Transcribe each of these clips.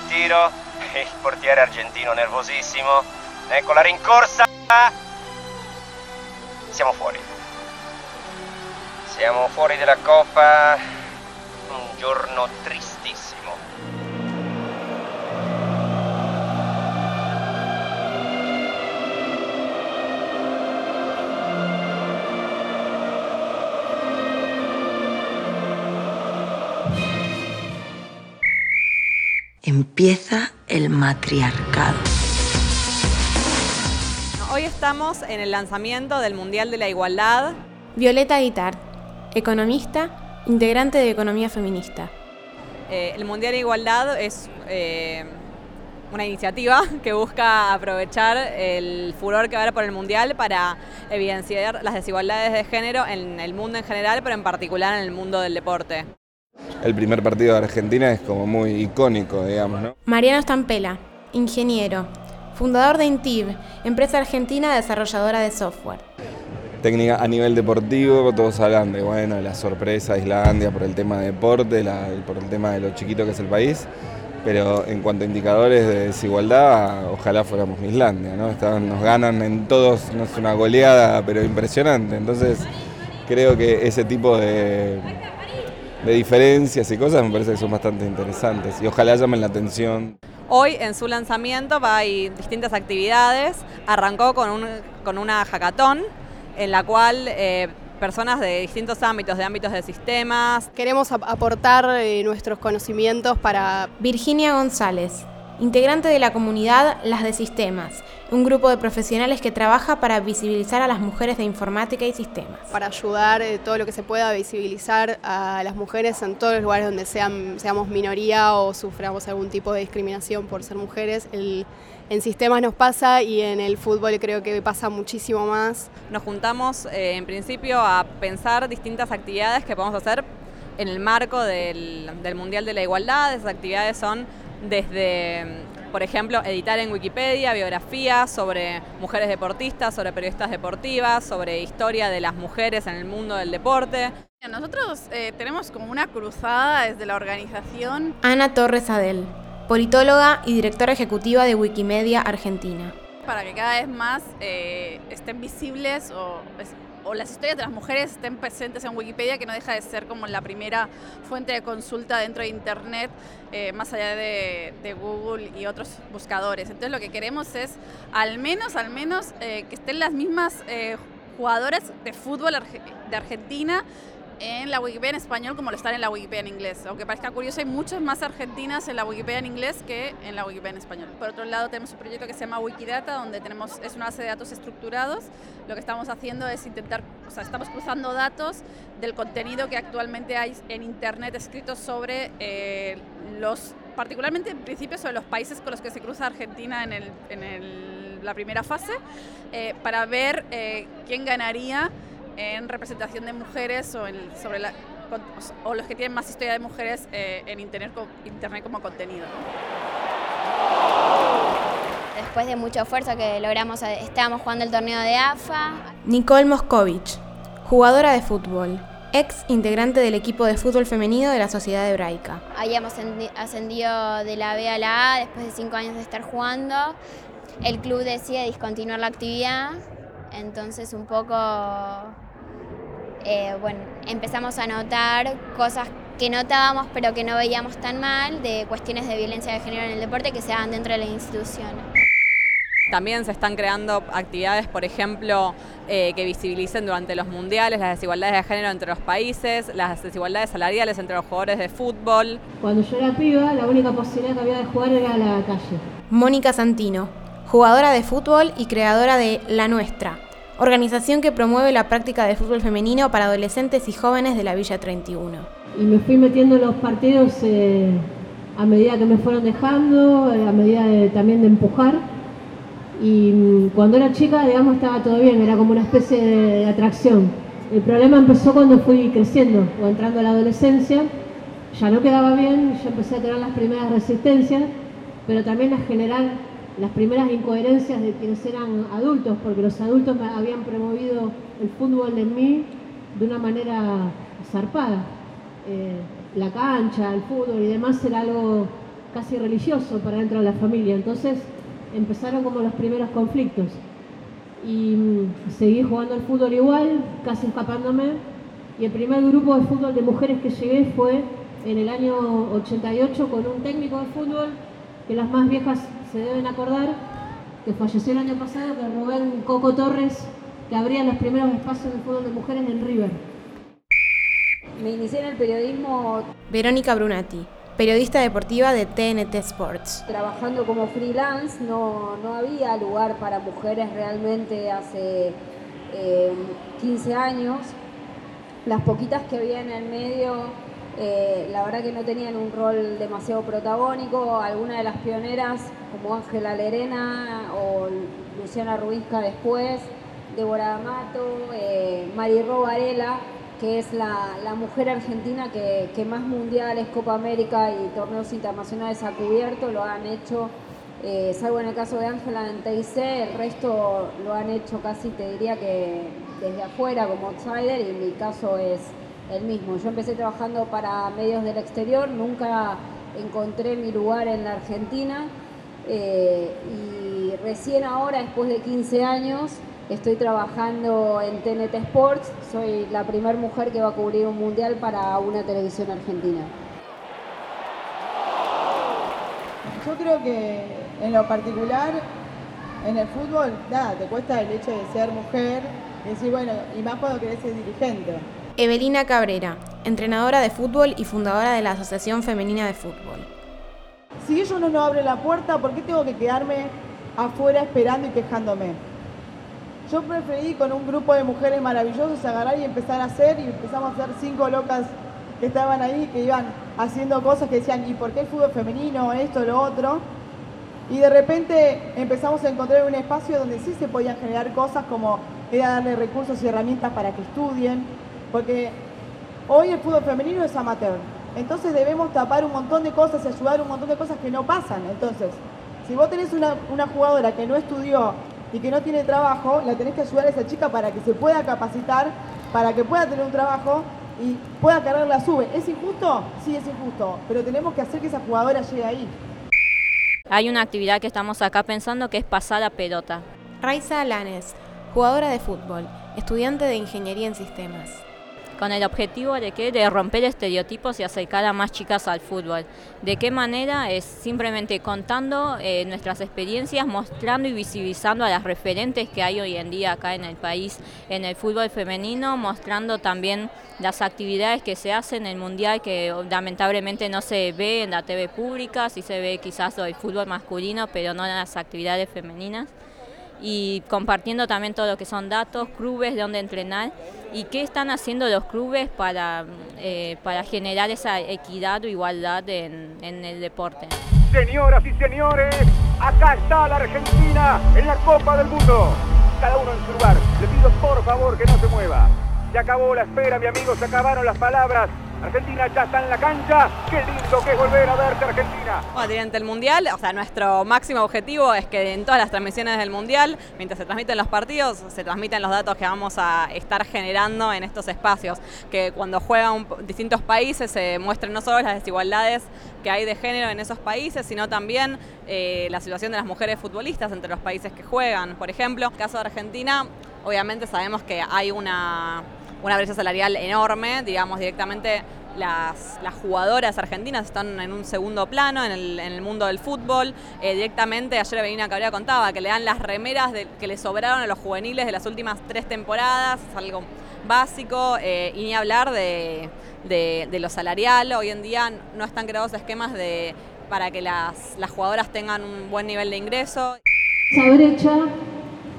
il tiro, il portiere argentino nervosissimo, ecco la rincorsa, siamo fuori. Siamo fuori della Coppa, un giorno tristissimo. Empieza el matriarcado. Hoy estamos en el lanzamiento del Mundial de la Igualdad. Violeta Guitar, economista, integrante de Economía Feminista. Eh, el Mundial de Igualdad es eh, una iniciativa que busca aprovechar el furor que va a haber por el Mundial para evidenciar las desigualdades de género en el mundo en general, pero en particular en el mundo del deporte. El primer partido de Argentina es como muy icónico, digamos, ¿no? Mariano Stampela, ingeniero, fundador de Intib, empresa argentina desarrolladora de software. Técnica a nivel deportivo, todos hablan de bueno, la sorpresa de Islandia por el tema de deporte, la- por el tema de lo chiquito que es el país, pero en cuanto a indicadores de desigualdad, ojalá fuéramos Islandia, ¿no? Nos ganan en todos, no es una goleada, pero impresionante. Entonces, creo que ese tipo de, de diferencias y cosas me parece que son bastante interesantes y ojalá llamen la atención. Hoy en su lanzamiento va hay distintas actividades. Arrancó con, un- con una hackathon en la cual eh, personas de distintos ámbitos, de ámbitos de sistemas, Queremos ap- aportar eh, nuestros conocimientos para Virginia González, integrante de la comunidad Las de Sistemas, un grupo de profesionales que trabaja para visibilizar a las mujeres de informática y sistemas. para ayudar eh, todo lo que se pueda a visibilizar a las mujeres en todos los lugares donde sean, seamos minoría o suframos algún tipo de discriminación por ser mujeres. El- en sistemas nos pasa y en el fútbol creo que pasa muchísimo más. nos juntamos eh, en principio a pensar distintas actividades que podemos hacer en el marco del, del Mundial de la Igualdad. Esas actividades son desde, por ejemplo, editar en Wikipedia biografías sobre mujeres deportistas, sobre periodistas deportivas, sobre historia de las mujeres en el mundo del deporte. Nosotros eh, tenemos como una cruzada desde la organización Ana Torres Adel, politóloga y directora ejecutiva de Wikimedia Argentina. para que cada vez más eh, estén visibles o, es- o las historias de las mujeres estén presentes en Wikipedia, que no deja de ser como la primera fuente de consulta dentro de Internet, eh, más allá de, Google y otros buscadores. Entonces lo que queremos es al menos, al menos eh, que estén las mismas eh, jugadoras de fútbol de Argentina en la Wikipedia en español como lo están en la Wikipedia en inglés. Aunque parezca curioso, hay muchas más argentinas en la Wikipedia en inglés que en la Wikipedia en español. Por otro lado, tenemos un proyecto que se llama Wikidata, donde tenemos, es una base de datos estructurados. Lo que estamos haciendo es intentar, o sea, estamos cruzando datos del contenido que actualmente hay en Internet escrito sobre eh, los, particularmente en principio sobre los países con los que se cruza Argentina en, el, en el- la primera fase, eh, para ver eh, quién ganaría en representación de mujeres o, en- sobre la, o los que tienen más historia de mujeres eh, en internet, internet como contenido. Después de mucho esfuerzo que logramos, eh, estábamos jugando el torneo de AFA. Nicole Moscovich, jugadora de fútbol, ex integrante del equipo de fútbol femenino de la Sociedad Hebraica. Habíamos ascendi- ascendido de la B a la A después de cinco años de estar jugando. El club decide discontinuar la actividad, entonces un poco, eh, bueno, empezamos a notar cosas que notábamos pero que no veíamos tan mal de cuestiones de violencia de género en el deporte que se daban dentro de la institución. También se están creando actividades, por ejemplo, eh, que visibilicen durante los mundiales las desigualdades de género entre los países, las desigualdades salariales entre los jugadores de fútbol. Cuando yo era piba, la única posibilidad que había de jugar era la calle. Mónica Santino, jugadora de fútbol y creadora de La Nuestra, organización que promueve la práctica de fútbol femenino para adolescentes y jóvenes de la Villa 31. Y me fui metiendo en los partidos eh, a medida que me fueron dejando, eh, a medida de- también de empujar. Y mm, cuando era chica, digamos, estaba todo bien, era como una especie de atracción. El problema empezó cuando fui creciendo o entrando a la adolescencia. Ya no quedaba bien, yo empecé a tener las primeras resistencias, pero también a generar las primeras incoherencias de quienes eran adultos, porque los adultos habían promovido el fútbol en mí de una manera zarpada. Eh, la cancha, el fútbol y demás era algo casi religioso para dentro de la familia. Entonces empezaron como los primeros conflictos. Y mm, seguí jugando al fútbol igual, casi escapándome. Y el primer grupo de fútbol de mujeres que llegué fue en el año 88 con un técnico de fútbol que las más viejas se deben acordar, que falleció el año pasado, que Rubén Coco Torres, que abría los primeros espacios de fútbol de mujeres en River. Me inicié en el periodismo. Verónica Brunati, periodista deportiva de TNT Sports. Trabajando como freelance, no, no había lugar para mujeres realmente hace 15 eh, años. Las poquitas que había en el medio, eh, la verdad que no tenían un rol demasiado protagónico. Algunas de las pioneras, como Ángela Lerena o Luciana Rubisca después, Débora D'Amato, eh, Mari Varela, que es la, mujer argentina que, más mundiales, Copa América y torneos internacionales ha cubierto, lo han hecho, eh, salvo en el caso de Ángela en TIC, el resto lo han hecho casi, te diría que desde afuera como outsider y mi caso es el mismo. Yo empecé trabajando para medios del exterior, nunca encontré mi lugar en la Argentina eh, y recién ahora, después de 15 años, Estoy trabajando en TNT Sports, soy la primera mujer que va a cubrir un mundial para una televisión argentina. Yo creo que en lo particular, en el fútbol, nada, te cuesta el hecho de ser mujer y decir, bueno, y más cuando querés ser dirigente. Evelina Cabrera, entrenadora de fútbol y fundadora de la Asociación Femenina de Fútbol. Si ellos no nos abren la puerta, ¿por qué tengo que quedarme afuera esperando y quejándome? Yo preferí con un grupo de mujeres maravillosos agarrar y empezar a hacer y empezamos a hacer cinco locas que estaban ahí, que iban haciendo cosas que decían, ¿y por qué el fútbol femenino, esto, lo otro? Y de repente empezamos a encontrar un espacio donde sí se podían generar cosas como era darle recursos y herramientas para que estudien, porque hoy el fútbol femenino es amateur, entonces debemos tapar un montón de cosas y ayudar un montón de cosas que no pasan. Entonces, si vos tenés una, una jugadora que no estudió y que no tiene trabajo, la tenés que ayudar a esa chica para que se pueda capacitar, para que pueda tener un trabajo y pueda cargar la sube. ¿Es injusto? Sí, es injusto, pero tenemos que hacer que esa jugadora llegue ahí. Hay una actividad que estamos acá pensando que es pasar a pelota. Raiza Alanes, jugadora de fútbol, estudiante de Ingeniería en Sistemas con el objetivo de que de romper estereotipos y acercar a más chicas al fútbol. ¿De qué manera? Es simplemente contando eh, nuestras experiencias, mostrando y visibilizando a las referentes que hay hoy en día acá en el país en el fútbol femenino, mostrando también las actividades que se hacen en el mundial que lamentablemente no se ve en la TV pública, sí se ve quizás el fútbol masculino, pero no en las actividades femeninas y compartiendo también todo lo que son datos, clubes, de dónde entrenar y qué están haciendo los clubes para, eh, para generar esa equidad o igualdad en, en el deporte. Señoras y señores, acá está la Argentina en la Copa del Mundo. Cada uno en su lugar. Le pido por favor que no se mueva. Se acabó la espera, mi amigo, se acabaron las palabras. Argentina ya está en la cancha. Qué lindo que es volver a verte Argentina. durante el Mundial, o sea, nuestro máximo objetivo es que en todas las transmisiones del Mundial, mientras se transmiten los partidos, se transmiten los datos que vamos a estar generando en estos espacios. Que cuando juegan distintos países se muestren no solo las desigualdades que hay de género en esos países, sino también eh, la situación de las mujeres futbolistas entre los países que juegan. Por ejemplo, en el caso de Argentina, obviamente sabemos que hay una una brecha salarial enorme, digamos, directamente las, jugadoras argentinas están en un segundo plano en el, mundo del fútbol. Eh, directamente, ayer Benina Cabrera contaba que le dan las remeras que le sobraron a los juveniles de las últimas tres temporadas, es algo básico, eh, y ni hablar de, de, lo salarial. Hoy en día no están creados esquemas de, para que las, jugadoras tengan un buen nivel de ingreso. Esa brecha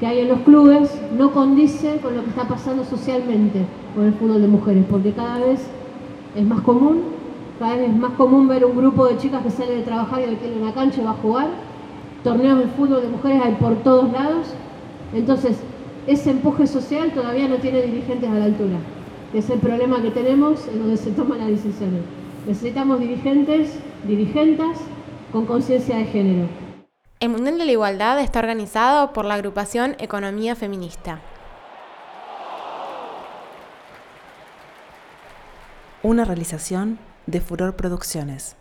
que hay en los clubes no condice con lo que está pasando socialmente con el fútbol de mujeres, porque cada vez es más común, cada vez es más común ver un grupo de chicas que sale de trabajar y alquila una cancha y va a jugar. Torneos de fútbol de mujeres hay por todos lados. Entonces, ese empuje social todavía no tiene dirigentes a la altura. Es el problema que tenemos en donde se toman las decisiones. Necesitamos dirigentes, dirigentas con conciencia de género. El Mundial de la Igualdad está organizado por la agrupación Economía Feminista. Una realización de Furor Producciones.